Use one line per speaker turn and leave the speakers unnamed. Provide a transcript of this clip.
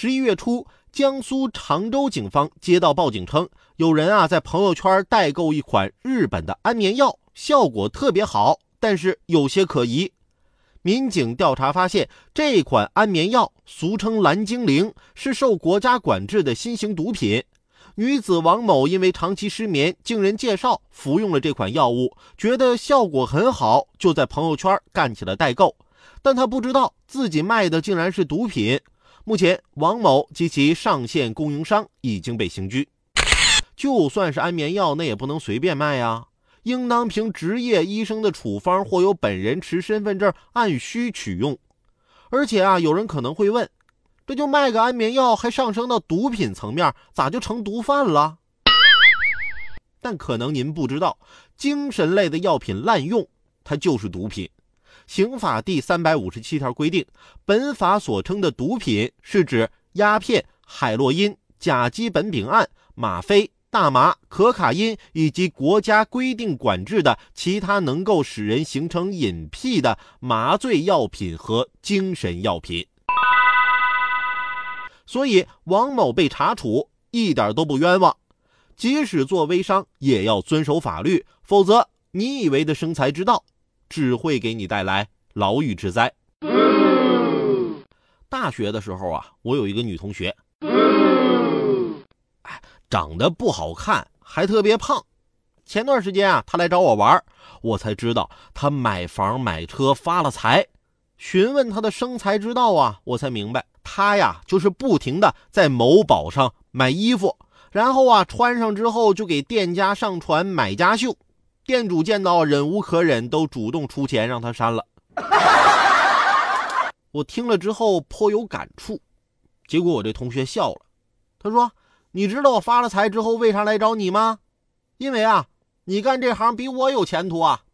十一月初，江苏常州警方接到报警称，有人啊在朋友圈代购一款日本的安眠药，效果特别好，但是有些可疑。民警调查发现，这款安眠药俗称“蓝精灵”，是受国家管制的新型毒品。女子王某因为长期失眠，经人介绍服用了这款药物，觉得效果很好，就在朋友圈干起了代购。但她不知道自己卖的竟然是毒品。目前，王某及其上线供应商已经被刑拘。就算是安眠药，那也不能随便卖呀，应当凭执业医生的处方或由本人持身份证按需取用。而且啊，有人可能会问。这就卖个安眠药，还上升到毒品层面，咋就成毒贩了？但可能您不知道，精神类的药品滥用，它就是毒品。刑法第三百五十七条规定，本法所称的毒品，是指鸦片、海洛因、甲基苯丙胺、吗啡、大麻、可卡因以及国家规定管制的其他能够使人形成瘾癖的麻醉药品和精神药品。所以王某被查处一点都不冤枉，即使做微商也要遵守法律，否则你以为的生财之道，只会给你带来牢狱之灾。大学的时候啊，我有一个女同学，哎，长得不好看，还特别胖。前段时间啊，她来找我玩，我才知道她买房买车发了财。询问她的生财之道啊，我才明白。他呀，就是不停的在某宝上买衣服，然后啊穿上之后就给店家上传买家秀，店主见到忍无可忍，都主动出钱让他删了。我听了之后颇有感触，结果我这同学笑了，他说：“你知道我发了财之后为啥来找你吗？因为啊，你干这行比我有前途啊。”